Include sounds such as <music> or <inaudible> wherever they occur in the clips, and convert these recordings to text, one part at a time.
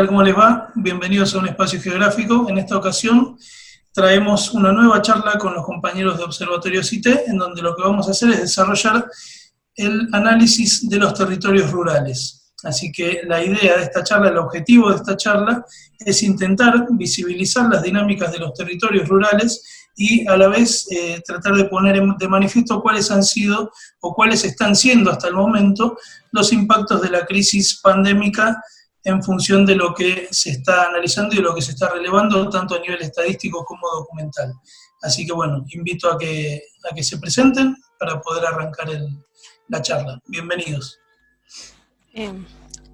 ¿Qué tal? ¿Cómo les va? Bienvenidos a un espacio geográfico. En esta ocasión traemos una nueva charla con los compañeros de Observatorio CITE, en donde lo que vamos a hacer es desarrollar el análisis de los territorios rurales. Así que la idea de esta charla, el objetivo de esta charla, es intentar visibilizar las dinámicas de los territorios rurales y a la vez eh, tratar de poner de manifiesto cuáles han sido o cuáles están siendo hasta el momento los impactos de la crisis pandémica en función de lo que se está analizando y lo que se está relevando, tanto a nivel estadístico como documental. Así que bueno, invito a que, a que se presenten para poder arrancar la charla. Bienvenidos.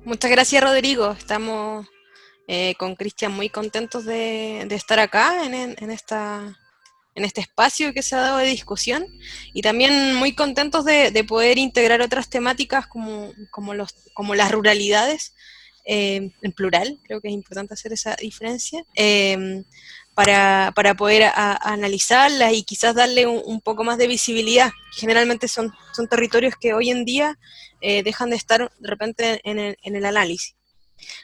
Muchas gracias Rodrigo, estamos eh, con Cristian muy contentos de, estar acá en, en, esta, en este espacio que se ha dado de discusión y también muy contentos de, de poder integrar otras temáticas como, como, los, como las ruralidades eh, en plural, creo que es importante hacer esa diferencia, em, para, poder analizarlas y quizás darle un, poco más de visibilidad. Generalmente son, son territorios que hoy en día eh, dejan de estar de repente en el, análisis.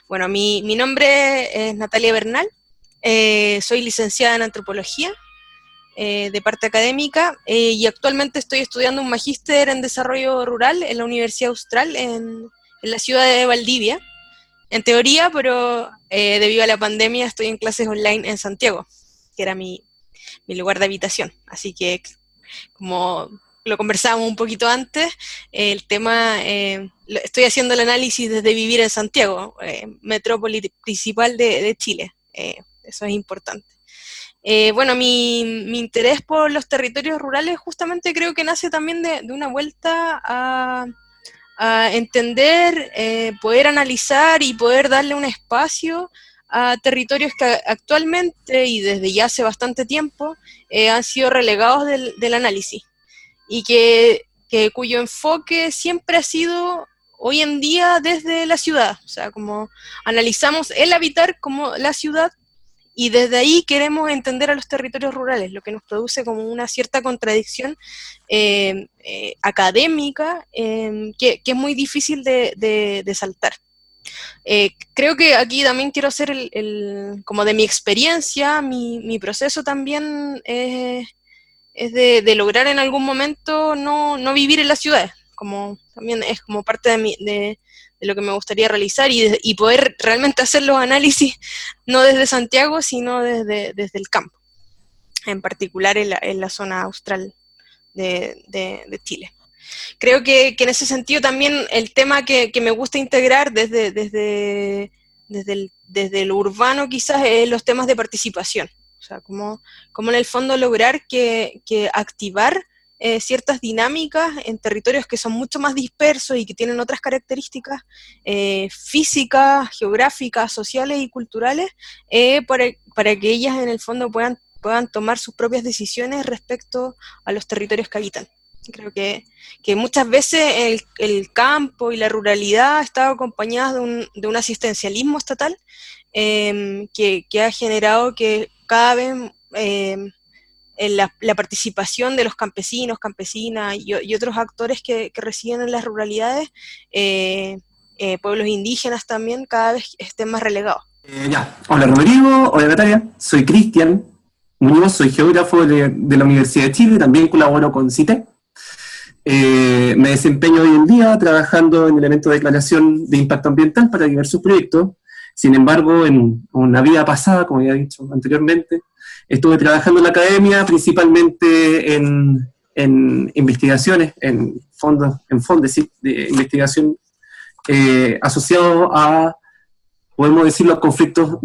Bueno, mi, mi, nombre es Natalia Bernal, eh, soy licenciada en antropología de parte académica y actualmente estoy estudiando un magíster en desarrollo rural en la Universidad Austral en, en la ciudad de Valdivia en teoría, pero eh, debido a la pandemia estoy en clases online en Santiago, que era mi, lugar de habitación. Así que, como lo conversábamos un poquito antes, el tema, eh, estoy haciendo el análisis desde vivir en Santiago, eh, metrópoli principal de, Chile. eso es importante. bueno, mi, interés por los territorios rurales justamente creo que nace también de una vuelta a a entender, eh, poder analizar y poder darle un espacio a territorios que actualmente y desde ya hace bastante tiempo eh, han sido relegados del, análisis y que, que, cuyo enfoque siempre ha sido hoy en día desde la ciudad, o sea, como analizamos el habitar como la ciudad y desde ahí queremos entender a los territorios rurales, lo que nos produce como una cierta contradicción eh, eh, académica em, que, es muy difícil de, saltar. Eh, creo que aquí también quiero hacer el, como de mi experiencia, mi, proceso también es de, lograr en algún momento no, no, vivir en las ciudades, como también es como parte de, mi, de, de lo que me gustaría realizar y, poder realmente hacer los análisis no desde Santiago, sino desde, desde el campo, en particular en la, en la zona austral de, de, Chile. Creo que, que, en ese sentido también el tema que, que me gusta integrar desde, desde, desde, el, desde lo urbano quizás es los temas de participación. O sea, cómo, cómo en el fondo lograr que, que activar eh, ciertas dinámicas en territorios que son mucho más dispersos y que tienen otras características eh, físicas, geográficas, sociales y culturales, eh, para, que ellas en el fondo puedan, puedan tomar sus propias decisiones respecto a los territorios que habitan. Creo que, muchas veces el, campo y la ruralidad estado acompañadas de un, de un asistencialismo estatal em, que, ha generado que cada vez la, participación de los campesinos, campesinas y, otros actores que, residen en las ruralidades, eh, eh, pueblos indígenas también, cada vez estén más relegados. Eh, hola Rodrigo, hola Natalia, soy Cristian Muñoz, soy geógrafo de, la Universidad de Chile, también colaboro con CITE. me desempeño hoy en día trabajando en el evento de declaración de impacto ambiental para diversos proyectos. Sin embargo, en una vida pasada, como ya he dicho anteriormente, Estuve trabajando en la academia, principalmente en, investigaciones, en fondos, en fondos de investigación eh, asociados a, podemos decir, los conflictos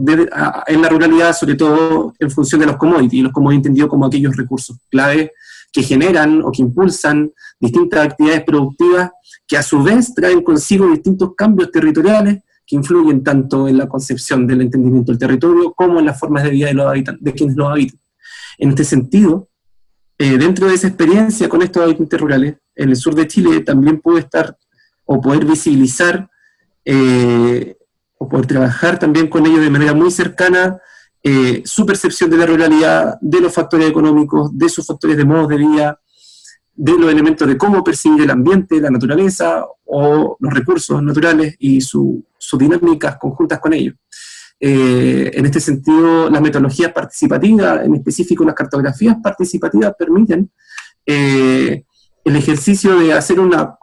en la ruralidad, sobre todo en función de los commodities, y los commodities entendidos como aquellos recursos clave que generan o que impulsan distintas actividades productivas que a su vez traen consigo distintos cambios territoriales que influyen tanto en la concepción del entendimiento del territorio como en las formas de vida de, los de quienes lo habitan. En este sentido, eh, dentro de esa experiencia con estos habitantes rurales, en el sur de Chile también puede estar o poder visibilizar eh, o poder trabajar también con ellos de manera muy cercana eh, su percepción de la ruralidad, de los factores económicos, de sus factores de modos de vida, de los elementos de cómo percibe el ambiente, la naturaleza o los recursos naturales y sus dinámicas conjuntas con ellos. Eh, en este sentido, las metodologías participativas, en específico las cartografías participativas, permiten eh, el ejercicio de hacer una,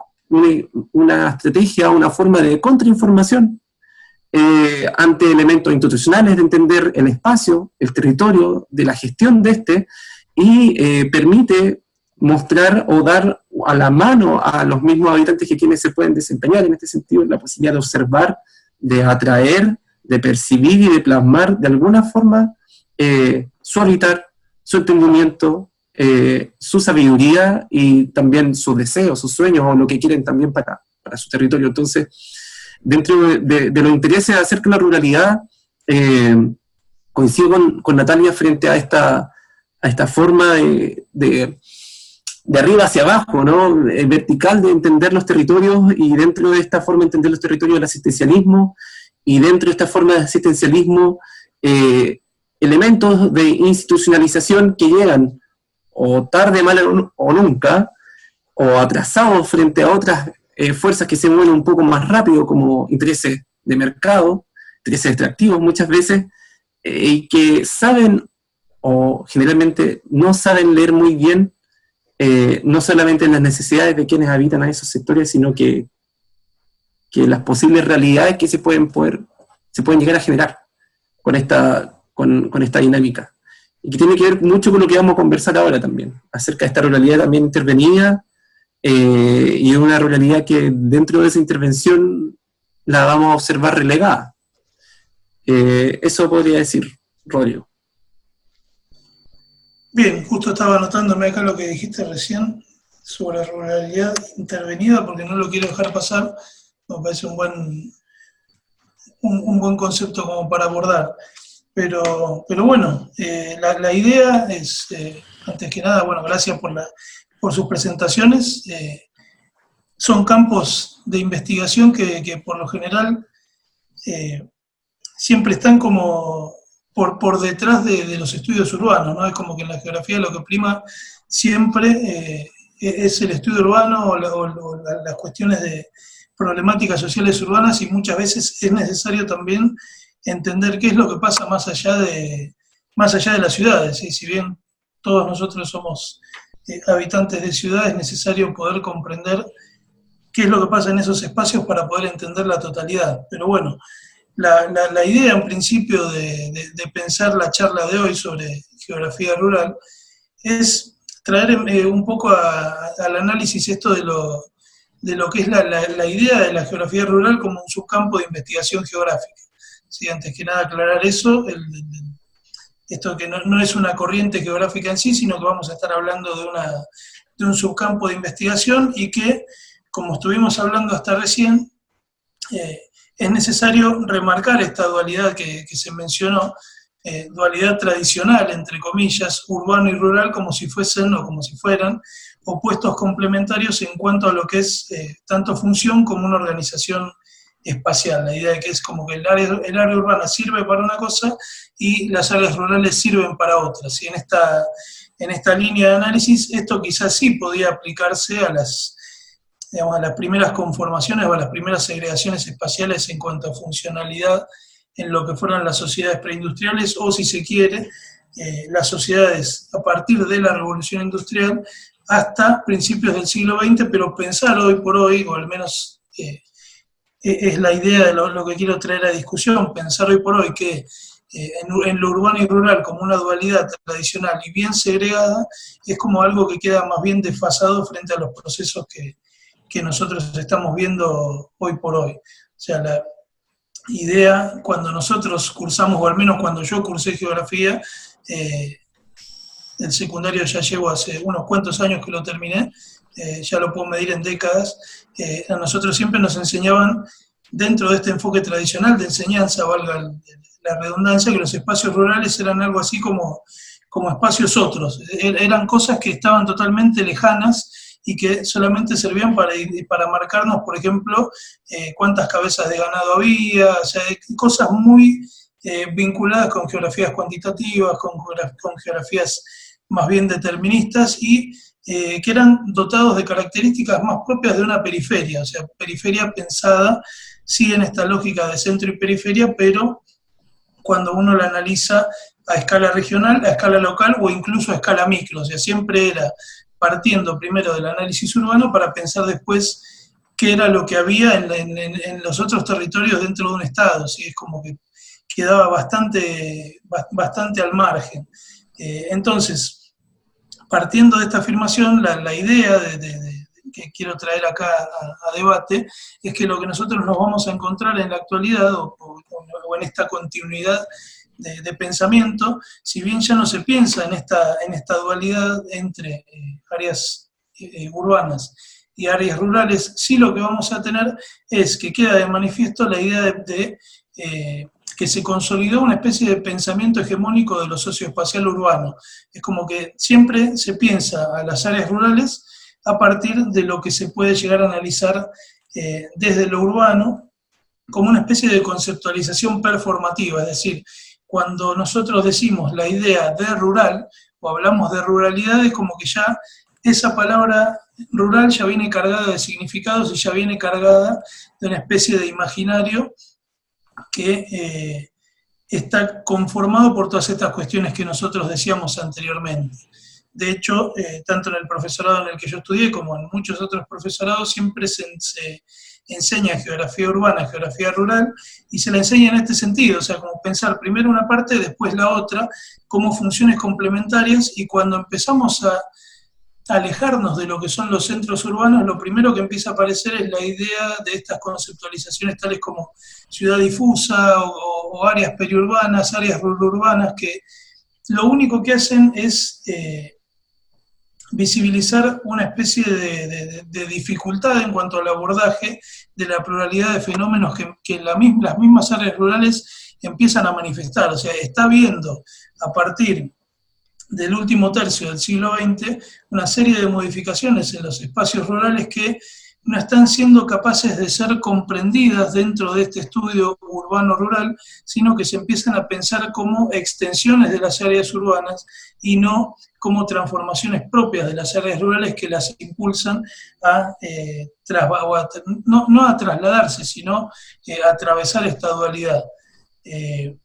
una, estrategia, una forma de contrainformación eh, ante elementos institucionales de entender el espacio, el territorio, de la gestión de este, y permite mostrar o dar a la mano a los mismos habitantes que quienes se pueden desempeñar en este sentido, la posibilidad de observar, de atraer, de percibir y de plasmar de alguna forma eh, su habitar, su entendimiento, eh, su sabiduría y también sus deseos, sus sueños o lo que quieren también para, para su territorio. Entonces, dentro de, los intereses acerca de la ruralidad, eh, coincido con, con, Natalia frente a esta, a esta forma de, de, de arriba hacia abajo, ¿no? El vertical de entender los territorios y dentro de esta forma de entender los territorios del asistencialismo y dentro de esta forma de asistencialismo, eh, elementos de institucionalización que llegan o tarde, mal o nunca, o atrasados frente a otras eh, fuerzas que se mueven un poco más rápido, como intereses de mercado, intereses extractivos muchas veces, eh, y que saben o generalmente no saben leer muy bien no solamente las necesidades de quienes habitan a esos sectores, sino que que las posibles realidades que se pueden poder, se pueden llegar a generar con esta, con, esta dinámica. Y que tiene que ver mucho con lo que vamos a conversar ahora también, acerca de esta ruralidad también intervenida, eh, y una ruralidad que dentro de esa intervención la vamos a observar relegada. Eh, eso podría decir, Rodrigo. Bien, justo estaba anotándome acá lo que dijiste recién sobre la ruralidad intervenida, porque no lo quiero dejar pasar, me parece un buen, un, buen concepto como para abordar. Pero, pero bueno, eh, la, idea es, eh, antes que nada, bueno, gracias por, la, por sus presentaciones. Eh, son campos de investigación que, por lo general siempre están como por, por detrás de, los estudios urbanos, ¿no? Es como que en la geografía lo que prima siempre es el estudio urbano o las cuestiones de, problemáticas sociales urbanas y muchas veces es necesario también entender qué es lo que pasa más allá de, más allá de las ciudades. Y si bien todos nosotros somos eh, habitantes de ciudades, es necesario poder comprender qué es lo que pasa en esos espacios para poder entender la totalidad. Pero bueno, la, la, idea en principio de, de, pensar la charla de hoy sobre geografía rural es traer eh, un poco al análisis esto de lo, de lo que es la, idea de la geografía rural como un subcampo de investigación geográfica. ¿Sí? Antes que nada aclarar eso, esto que no, es una corriente geográfica en sí, sino que vamos a estar hablando de, una, de un subcampo de investigación y que, como estuvimos hablando hasta recién, eh, es necesario remarcar esta dualidad que, se mencionó, eh, dualidad tradicional, entre comillas, urbano y rural, como si fuesen o como si fueran opuestos complementarios en cuanto a lo que es eh, tanto función como una organización espacial. La idea de que es como que el área, urbana sirve para una cosa y las áreas rurales sirven para otras. Y en esta, en esta línea de análisis esto quizás sí podía aplicarse a las, a las primeras conformaciones o a las primeras segregaciones espaciales en cuanto a funcionalidad en lo que fueran las sociedades preindustriales o si se quiere, eh, las sociedades a partir de la revolución industrial hasta principios del siglo XX, pero pensar hoy por hoy, o al menos eh, e-, es la idea de lo, que quiero traer a discusión, pensar hoy por hoy que eh, en, lo urbano y rural como una dualidad tradicional y bien segregada, es como algo que queda más bien desfasado frente a los procesos que, nosotros estamos viendo hoy por hoy. O sea, la idea, cuando nosotros cursamos, o al menos cuando yo cursé geografía, eh, el secundario ya llevo hace unos cuantos años que lo terminé, eh, ya lo puedo medir en décadas, eh, a nosotros siempre nos enseñaban, dentro de este enfoque tradicional de enseñanza, valga la redundancia, que los espacios rurales eran algo así como, como espacios otros, er, eran cosas que estaban totalmente lejanas y que solamente servían para, para marcarnos, por ejemplo, eh, cuántas cabezas de ganado había, o sea, cosas muy vinculadas con geografías cuantitativas, con, geografías más bien deterministas y eh, que eran dotados de características más propias de una periferia, o sea, periferia pensada sí en esta lógica de centro y periferia, pero cuando uno la analiza a escala regional, a escala local o incluso a escala micro, o sea, siempre era partiendo primero del análisis urbano para pensar después qué era lo que había en, los otros territorios dentro de un Estado, es como que quedaba bastante, bastante al margen. Eh, entonces, partiendo de esta afirmación, la, idea que quiero traer acá a, debate es que lo que nosotros nos vamos a encontrar en la actualidad o, en esta continuidad de, pensamiento, si bien ya no se piensa en esta, en esta dualidad entre eh, áreas eh, urbanas y áreas rurales, sí lo que vamos a tener es que queda de manifiesto la idea de, que se consolidó una especie de pensamiento hegemónico de lo socioespacial urbano. Es como que siempre se piensa a las áreas rurales a partir de lo que se puede llegar a analizar eh, desde lo urbano como una especie de conceptualización performativa, es decir, cuando nosotros decimos la idea de rural o hablamos de ruralidad es como que ya esa palabra rural ya viene cargada de significados y ya viene cargada de una especie de imaginario que eh, está conformado por todas estas cuestiones que nosotros decíamos anteriormente. De hecho, eh, tanto en el profesorado en el que yo estudié como en muchos otros profesorados siempre se, enseña geografía urbana, geografía rural, y se la enseña en este sentido, o sea, como pensar primero una parte, después la otra, como funciones complementarias, y cuando empezamos a alejarnos de lo que son los centros urbanos, lo primero que empieza a aparecer es la idea de estas conceptualizaciones tales como ciudad difusa o, áreas periurbanas, áreas urbanas, que lo único que hacen es eh, visibilizar una especie de, dificultad en cuanto al abordaje de la pluralidad de fenómenos que, las mismas áreas rurales empiezan a manifestar. O sea, está viendo a partir del último tercio del siglo XX una serie de modificaciones en los espacios rurales que no están siendo capaces de ser comprendidas dentro de este estudio urbano-rural, sino que se empiezan a pensar como extensiones de las áreas urbanas y no como transformaciones propias de las áreas rurales que las impulsan a, eh, no, a trasladarse, sino eh, a atravesar esta dualidad. Eh,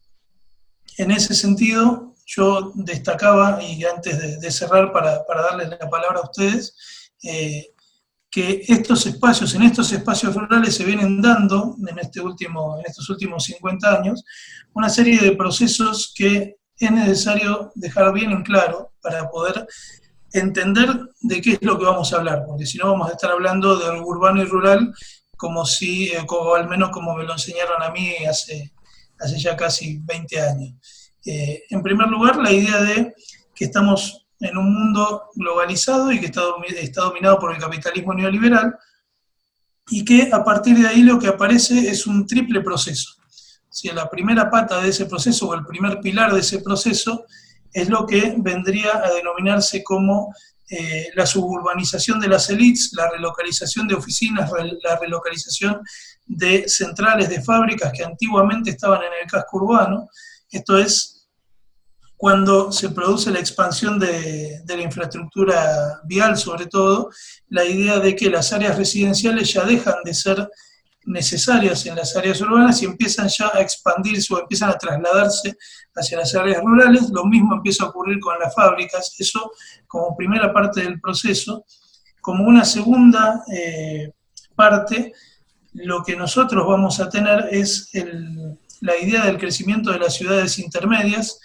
en ese sentido, yo destacaba, y antes de, cerrar para, darles la palabra a ustedes, que estos espacios, en estos espacios rurales se vienen dando en, este último, en estos últimos 50 años una serie de procesos que es necesario dejar bien en claro para poder entender de qué es lo que vamos a hablar, porque si no vamos a estar hablando de urbano y rural como si, eh, como, al menos como me lo enseñaron a mí hace, hace ya casi 20 años. Eh, en primer lugar, la idea de que estamos en un mundo globalizado y que está, dominado por el capitalismo neoliberal y que a partir de ahí lo que aparece es un triple proceso. Si la primera pata de ese proceso o el primer pilar de ese proceso es lo que vendría a denominarse como eh, la suburbanización de las élites, la relocalización de oficinas, la relocalización de centrales de fábricas que antiguamente estaban en el casco urbano. Esto es cuando se produce la expansión de, la infraestructura vial, sobre todo, la idea de que las áreas residenciales ya dejan de ser necesarias en las áreas urbanas y empiezan ya a expandirse o empiezan a trasladarse hacia las áreas rurales. Lo mismo empieza a ocurrir con las fábricas. Eso como primera parte del proceso. Como una segunda eh, parte, lo que nosotros vamos a tener es la idea del crecimiento de las ciudades intermedias,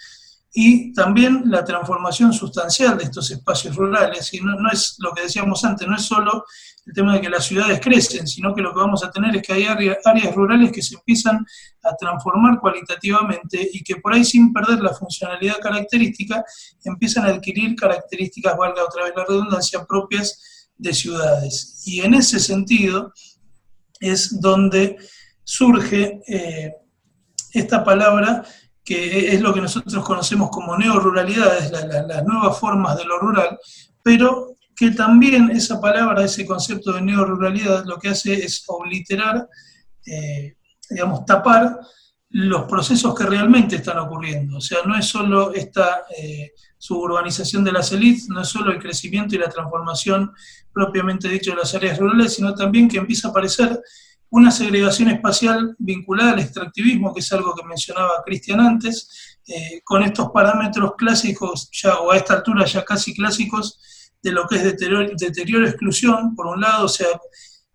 y también la transformación sustancial de estos espacios rurales. Y no, es lo que decíamos antes, no es solo el tema de que las ciudades crecen, sino que lo que vamos a tener es que hay áreas rurales que se empiezan a transformar cualitativamente y que por ahí sin perder la funcionalidad característica empiezan a adquirir características, valga otra vez la redundancia, propias de ciudades. Y en ese sentido es donde surge eh, esta palabra que es lo que nosotros conocemos como neoruralidades, las nuevas formas de lo rural, pero que también esa palabra, ese concepto de neoruralidad, lo que hace es obliterar, eh, digamos, tapar los procesos que realmente están ocurriendo. O sea, no es solo esta eh, suburbanización de las élites, no es solo el crecimiento y la transformación propiamente dicho de las áreas rurales, sino también que empieza a aparecer una segregación espacial vinculada al extractivismo, que es algo que mencionaba Cristian antes, eh, con estos parámetros clásicos, ya, o a esta altura ya casi clásicos, de lo que es deterioro, deterioro exclusión, por un lado, o sea,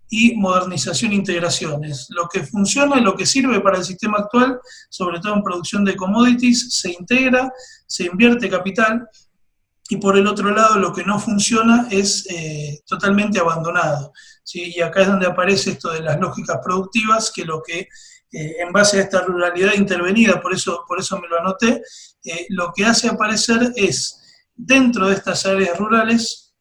y modernización e integración. Es lo que funciona y lo que sirve para el sistema actual, sobre todo en producción de commodities, se integra, se invierte capital, y por el otro lado lo que no funciona es eh, totalmente abandonado. ¿Sí? Y acá es donde aparece esto de las lógicas productivas, que lo que eh, en base a esta ruralidad intervenida, por eso, por eso me lo anoté, eh, lo que hace aparecer es, dentro de estas áreas rurales,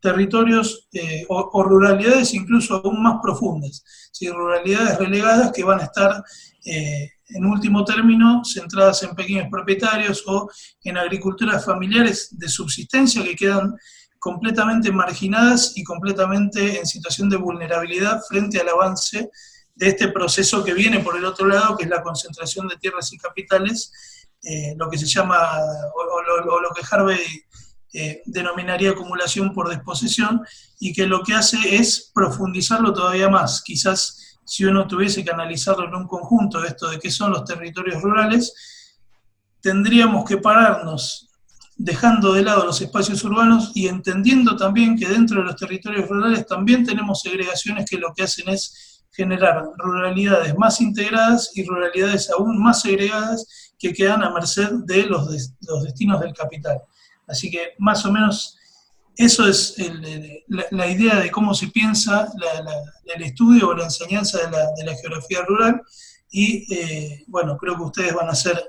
territorios o, ruralidades incluso aún más profundas, ruralidades relegadas que van a estar en último término, centradas en pequeños propietarios o en agriculturas familiares de subsistencia que quedan completamente marginadas y completamente en situación de vulnerabilidad frente al avance de este proceso que viene por el otro lado, que es la concentración de tierras y capitales, eh, lo que se llama, o, lo, que Harvey eh, denominaría acumulación por disposición, y que lo que hace es profundizarlo todavía más, quizás si uno tuviese que analizarlo en un conjunto, esto de qué son los territorios rurales, tendríamos que pararnos dejando de lado los espacios urbanos y entendiendo también que dentro de los territorios rurales también tenemos segregaciones que lo que hacen es generar ruralidades más integradas y ruralidades aún más segregadas que quedan a merced de los, los destinos del capital. Así que más o menos eso es la, idea de cómo se piensa el estudio o la enseñanza de la, geografía rural y eh, bueno, creo que ustedes van a ser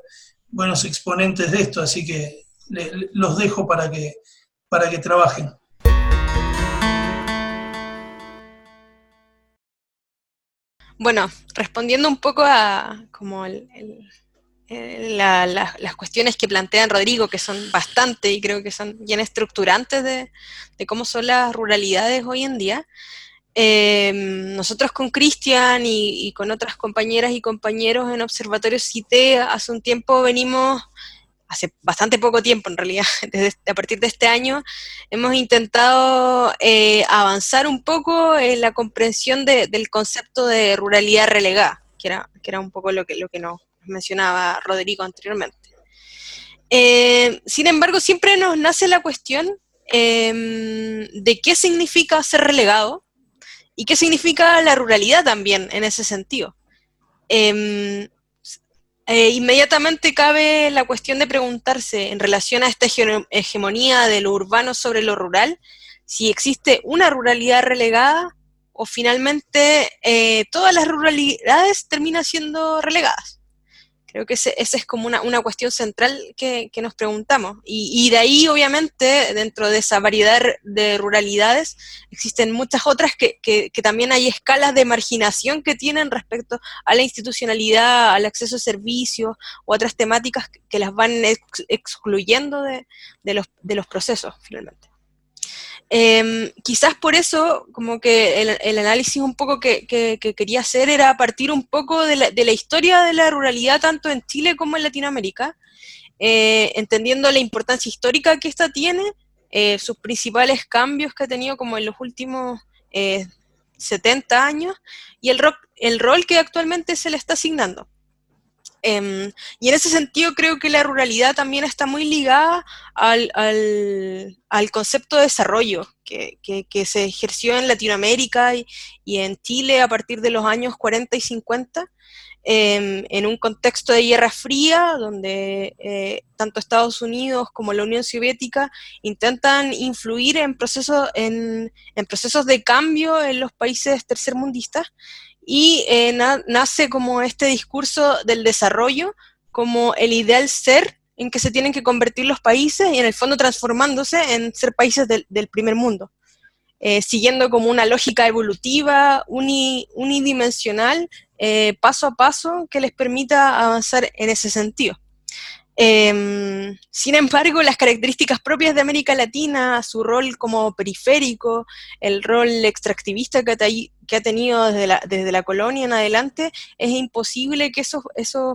buenos exponentes de esto, así que los dejo para que, para que trabajen. Bueno, respondiendo un poco a como el eh, las cuestiones que plantean Rodrigo, que son bastante y creo que son bien estructurantes de, cómo son las ruralidades hoy en día. Eh, nosotros con Cristian y, con otras compañeras y compañeros en Observatorio CITE hace un tiempo venimos, hace bastante poco tiempo en realidad, <laughs> desde, a partir de este año, hemos intentado eh, avanzar un poco en la comprensión del concepto de ruralidad relegada, que era, que era un poco lo que, lo que nos mencionaba Rodrigo anteriormente. Eh, sin embargo, siempre nos nace la cuestión em, de qué significa ser relegado y qué significa la ruralidad también en ese sentido. Em, eh, inmediatamente cabe la cuestión de preguntarse en relación a esta hegemonía de lo urbano sobre lo rural, si existe una ruralidad relegada o finalmente eh, todas las ruralidades terminan siendo relegadas. Creo que esa es como una, cuestión central que, nos preguntamos. Y, de ahí, obviamente, dentro de esa variedad de ruralidades, existen muchas otras que, también hay escalas de marginación que tienen respecto a la institucionalidad, al acceso a servicios o otras temáticas que las van excluyendo de, los, de los procesos, finalmente. Em, quizás por eso, como que el, análisis un poco que, quería hacer era partir un poco de la, historia de la ruralidad tanto en Chile como en Latinoamérica, eh, entendiendo la importancia histórica que esta tiene, eh, sus principales cambios que ha tenido como en los últimos 70 eh, años y el, el rol que actualmente se le está asignando. Em, y en ese sentido creo que la ruralidad también está muy ligada al, concepto de desarrollo que, se ejerció en Latinoamérica y, en Chile a partir de los años 40 y 50, em, en un contexto de guerra fría, donde eh, tanto Estados Unidos como la Unión Soviética intentan influir en procesos, en procesos de cambio en los países tercermundistas y eh, nace como este discurso del desarrollo como el ideal ser en que se tienen que convertir los países y en el fondo transformándose en ser países del, primer mundo, eh, siguiendo como una lógica evolutiva, unidimensional, eh, paso a paso, que les permita avanzar en ese sentido. Em, sin embargo, las características propias de América Latina, su rol como periférico, el rol extractivista que, ha tenido desde la, colonia en adelante, es imposible que esos,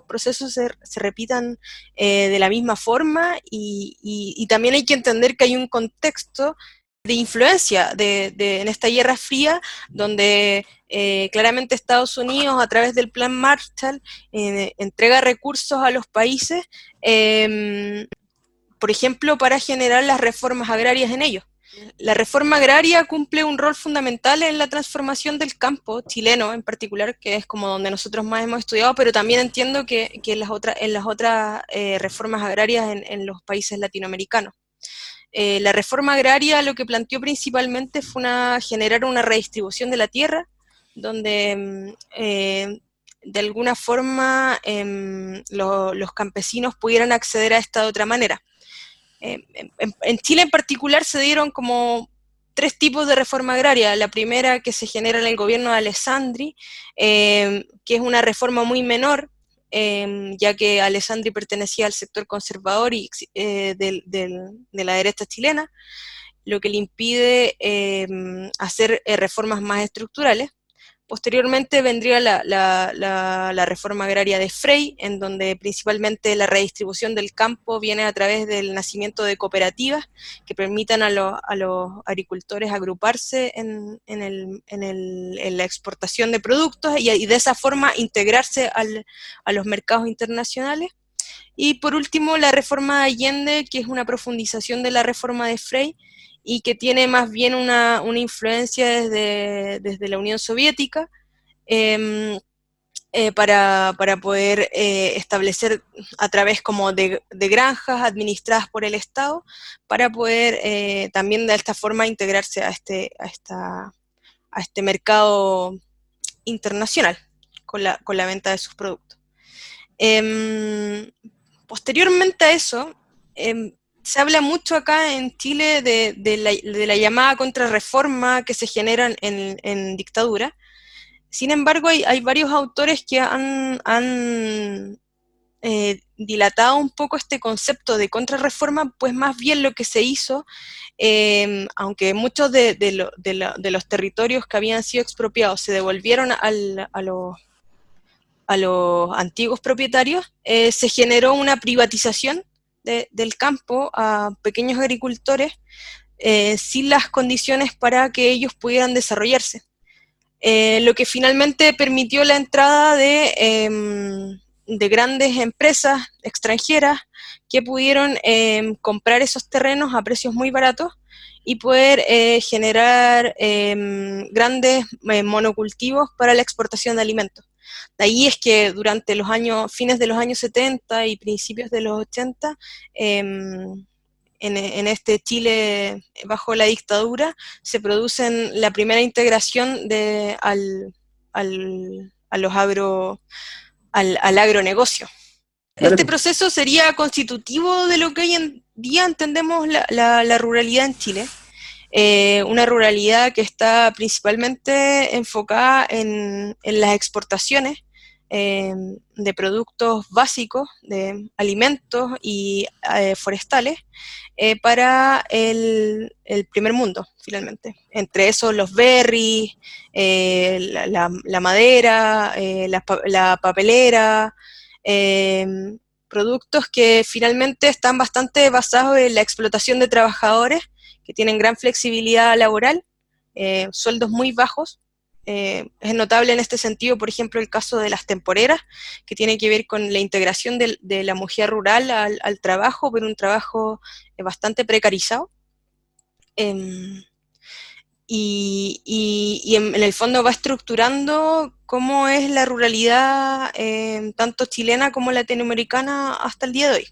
procesos se, repitan eh, de la misma forma y, también hay que entender que hay un contexto de influencia de, en esta guerra fría, donde eh, claramente Estados Unidos, a través del Plan Marshall, eh, entrega recursos a los países, em, por ejemplo, para generar las reformas agrarias en ellos. La reforma agraria cumple un rol fundamental en la transformación del campo chileno en particular, que es como donde nosotros más hemos estudiado, pero también entiendo que, en las otras, en las otras eh, reformas agrarias en los países latinoamericanos. Eh, la reforma agraria lo que planteó principalmente fue una, generar una redistribución de la tierra, donde mm, eh, de alguna forma em, los campesinos pudieran acceder a esta de otra manera. Em, en, Chile en particular se dieron como tres tipos de reforma agraria. La primera que se genera en el gobierno de Alessandri, que es una reforma muy menor, Em, ya que Alessandri pertenecía al sector conservador y, eh, de la derecha chilena, lo que le impide em, hacer eh, reformas más estructurales. Posteriormente vendría la, reforma agraria de Frey, en donde principalmente la redistribución del campo viene a través del nacimiento de cooperativas que permitan a, los agricultores agruparse en, la exportación de productos y, de esa forma integrarse a los mercados internacionales. Y por último, la reforma de Allende, que es una profundización de la reforma de Frey, y que tiene más bien una, influencia desde, desde, la Unión Soviética em, eh, para, poder eh, establecer a través como de, granjas administradas por el Estado, para poder eh, también de esta forma integrarse a este, a esta, a este mercado internacional con la, con la venta de sus productos. Em, posteriormente a eso, em, se habla mucho acá en Chile de, la, llamada contrarreforma que se genera en, dictadura. Sin embargo, hay, varios autores que han, eh, dilatado un poco este concepto de contrarreforma, pues más bien lo que se hizo, em, aunque muchos de, los territorios que habían sido expropiados se devolvieron a, los, antiguos propietarios, eh, se generó una privatización del campo a pequeños agricultores eh, sin las condiciones para que ellos pudieran desarrollarse. Eh, lo que finalmente permitió la entrada de, em, de grandes empresas extranjeras que pudieron em, comprar esos terrenos a precios muy baratos y poder eh, generar em, grandes monocultivos para la exportación de alimentos. De ahí es que durante los años, fines de los años 70 y principios de los 80, em, en, este Chile bajo la dictadura, se producen la primera integración de, al, a los agro, al, agronegocio. Este proceso sería constitutivo de lo que hoy en día entendemos la ruralidad en Chile. Eh, una ruralidad que está principalmente enfocada en, las exportaciones eh, de productos básicos, de alimentos y eh, forestales, para el, primer mundo, finalmente. Entre esos los berries, la, madera, la, papelera, productos que finalmente están bastante basados en la explotación de trabajadores que tienen gran flexibilidad laboral, eh, sueldos muy bajos. Eh, es notable en este sentido, por ejemplo, el caso de las temporeras, que tiene que ver con la integración de, la mujer rural al, trabajo, pero un trabajo eh, bastante precarizado. Em, y, en, el fondo va estructurando cómo es la ruralidad em, tanto chilena como latinoamericana hasta el día de hoy.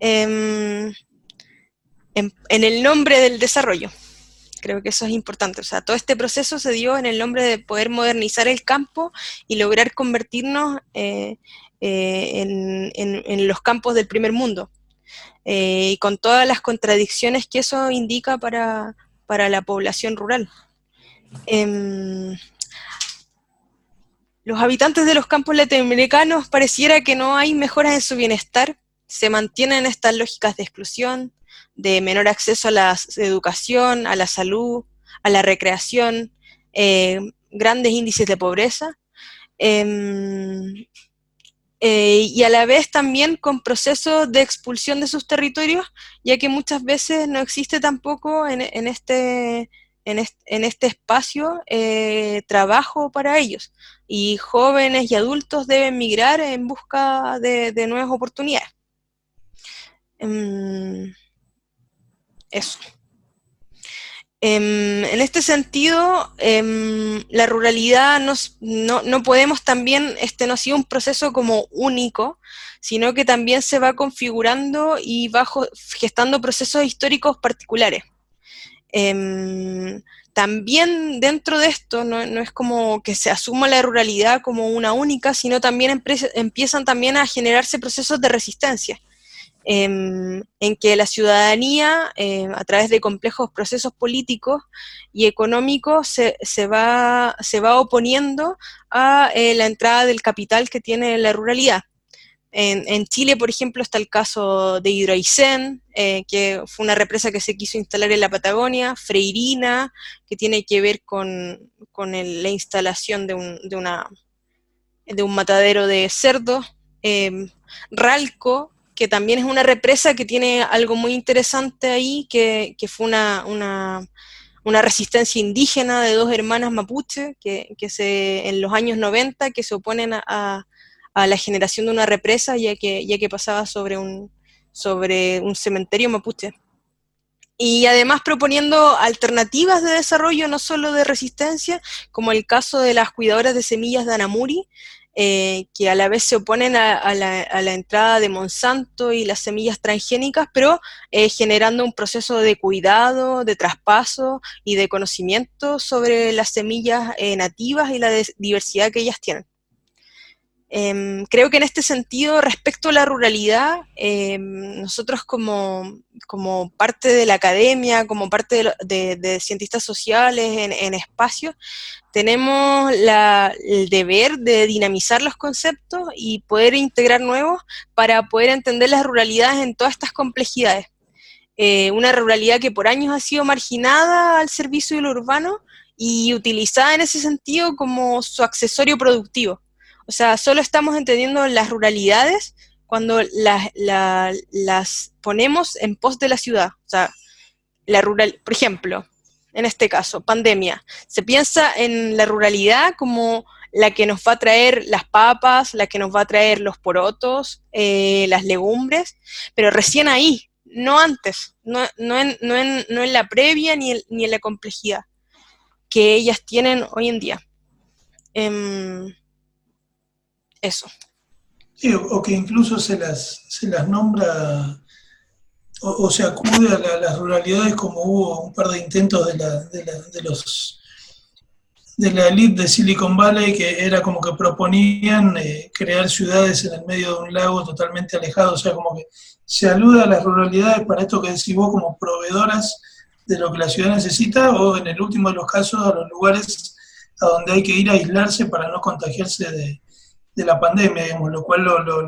Em, en, el nombre del desarrollo. Creo que eso es importante. O sea, todo este proceso se dio en el nombre de poder modernizar el campo y lograr convertirnos eh, eh, en, los campos del primer mundo. Eh, y con todas las contradicciones que eso indica para, la población rural. Em, los habitantes de los campos latinoamericanos pareciera que no hay mejoras en su bienestar se mantienen estas lógicas de exclusión, de menor acceso a la educación, a la salud, a la recreación, eh, grandes índices de pobreza, em, eh, y a la vez también con procesos de expulsión de sus territorios, ya que muchas veces no existe tampoco en, este, en, este, espacio eh, trabajo para ellos, y jóvenes y adultos deben migrar en busca de, nuevas oportunidades. Em, eso. Em, en este sentido, em, la ruralidad no, podemos también, este no ha sido un proceso como único, sino que también se va configurando y va gestando procesos históricos particulares. Em, también dentro de esto no, no, es como que se asuma la ruralidad como una única, sino también empiezan también a generarse procesos de resistencia. Em, en que la ciudadanía, em, a través de complejos procesos políticos y económicos, se, va, se va oponiendo a eh, la entrada del capital que tiene la ruralidad. En, Chile, por ejemplo, está el caso de Hidroaicén, eh, que fue una represa que se quiso instalar en la Patagonia, Freirina, que tiene que ver con, la instalación de un, de, una, de un matadero de cerdos, em, Ralco, que también es una represa que tiene algo muy interesante ahí, que, fue una, una, resistencia indígena de dos hermanas mapuche, que, se, en los años 90, que se oponen a, la generación de una represa, ya que, ya que pasaba sobre un, sobre un cementerio mapuche. Y además proponiendo alternativas de desarrollo, no solo de resistencia, como el caso de las cuidadoras de semillas de Anamuri, eh, que a la vez se oponen a, la, entrada de Monsanto y las semillas transgénicas, pero eh, generando un proceso de cuidado, de traspaso y de conocimiento sobre las semillas eh, nativas y la diversidad que ellas tienen. Em, creo que en este sentido, respecto a la ruralidad, em, nosotros como, parte de la academia, como parte de, cientistas sociales en, en espacios, tenemos el deber de dinamizar los conceptos y poder integrar nuevos para poder entender las ruralidades en todas estas complejidades. Eh, una ruralidad que por años ha sido marginada al servicio de lo urbano y utilizada en ese sentido como su accesorio productivo o sea, solo estamos entendiendo las ruralidades cuando las, ponemos en pos de la ciudad. O sea, la rural, por ejemplo, en este caso, pandemia, se piensa en la ruralidad como la que nos va a traer las papas, la que nos va a traer los porotos, eh, las legumbres, pero recién ahí, no antes, no, en, la previa ni, ni, en la complejidad que ellas tienen hoy en día. Em, eso. Sí, o, que incluso se las, se las nombra o, se acude a, las ruralidades como hubo un par de intentos de, la, de, la, de los de la elite de Silicon Valley que era como que proponían eh, crear ciudades en el medio de un lago totalmente alejado, o sea, como que se alude a las ruralidades para esto que decís vos como proveedoras de lo que la ciudad necesita o en el último de los casos a los lugares a donde hay que ir a aislarse para no contagiarse de, de la pandemia, digamos, lo cual lo,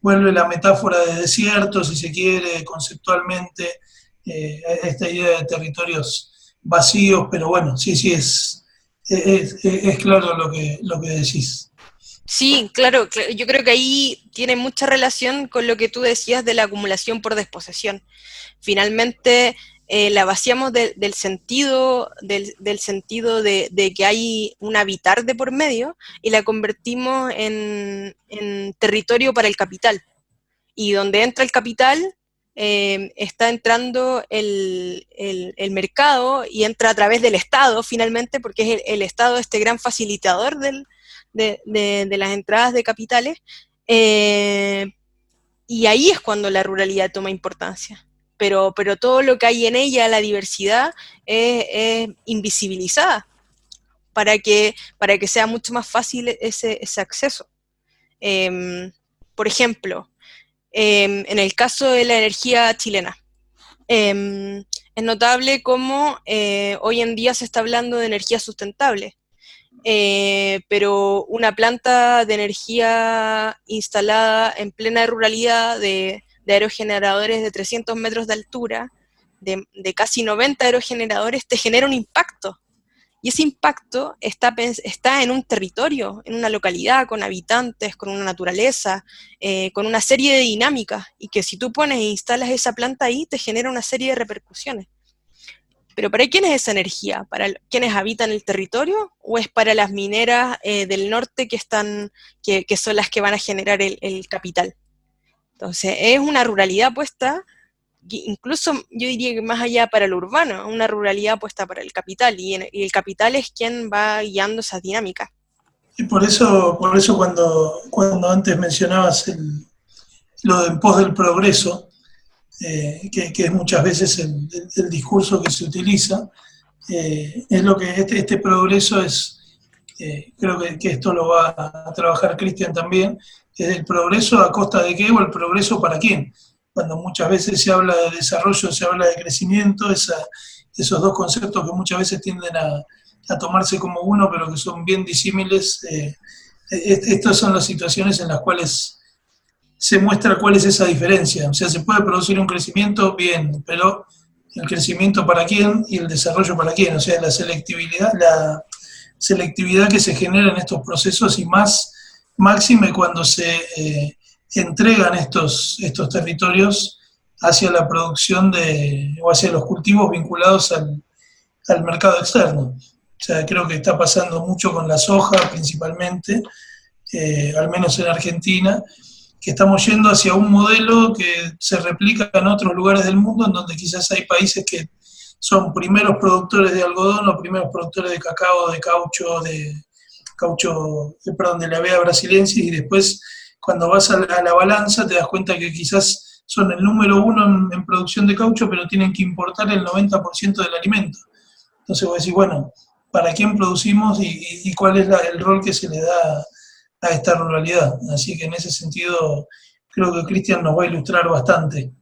vuelve la metáfora de desierto, si se quiere, conceptualmente, eh, esta idea de territorios vacíos, pero bueno, sí, sí, es, es, claro lo que, lo que decís. Sí, claro, yo creo que ahí tiene mucha relación con lo que tú decías de la acumulación por desposesión. Finalmente, eh, la vaciamos del sentido, del, sentido de, que hay un habitar de por medio y la convertimos en, territorio para el capital. Y donde entra el capital, eh, está entrando el, mercado y entra a través del Estado finalmente, porque es el, Estado este gran facilitador de, las entradas de capitales. Eh, y ahí es cuando la ruralidad toma importancia pero, pero todo lo que hay en ella, la diversidad, es, invisibilizada para que, para que sea mucho más fácil ese, acceso. Em, por ejemplo, em, en el caso de la energía chilena, em, es notable cómo eh, hoy en día se está hablando de energía sustentable, eh, pero una planta de energía instalada en plena ruralidad de de aerogeneradores de 300 metros de altura, de, de casi 90 aerogeneradores, te genera un impacto. Y ese impacto está, está, en un territorio, en una localidad, con habitantes, con una naturaleza, eh, con una serie de dinámicas, y que si tú pones e instalas esa planta ahí, te genera una serie de repercusiones. Pero ¿para quién es esa energía? ¿Para quienes habitan el territorio o es para las mineras eh, del norte que, están, que, son las que van a generar el, capital? Entonces, es una ruralidad puesta, incluso yo diría que más allá para lo urbano, una ruralidad puesta para el capital, y, el capital es quien va guiando esa dinámica. Y por eso, por eso cuando, cuando antes mencionabas lo de en pos del progreso, eh, que, es muchas veces el, discurso que se utiliza, eh, es lo que este, este progreso es, eh, creo que, esto lo va a trabajar Cristian también, es el progreso a costa de qué o el progreso para quién. Cuando muchas veces se habla de desarrollo, se habla de crecimiento, esos dos conceptos que muchas veces tienden a, tomarse como uno, pero que son bien disímiles, estas son las situaciones en las cuales se muestra cuál es esa diferencia. O sea, se puede producir un crecimiento, bien, pero el crecimiento para quién y el desarrollo para quién. O sea, la selectividad, la selectividad que se genera en estos procesos y más máxime cuando se eh, entregan estos, estos territorios hacia la producción de, o hacia los cultivos vinculados al, al mercado externo. O sea, creo que está pasando mucho con la soja principalmente, eh, al menos en Argentina, que estamos yendo hacia un modelo que se replica en otros lugares del mundo, en donde quizás hay países que son primeros productores de algodón o primeros productores de cacao, de caucho, de caucho, perdón, de la vea brasilensis, y después cuando vas a la, balanza te das cuenta que quizás son el número uno en, producción de caucho, pero tienen que importar el 90% del alimento. Entonces vos decís, bueno, ¿para quién producimos y, cuál es el rol que se le da a esta ruralidad. Así que en ese sentido creo que Cristian nos va a ilustrar bastante.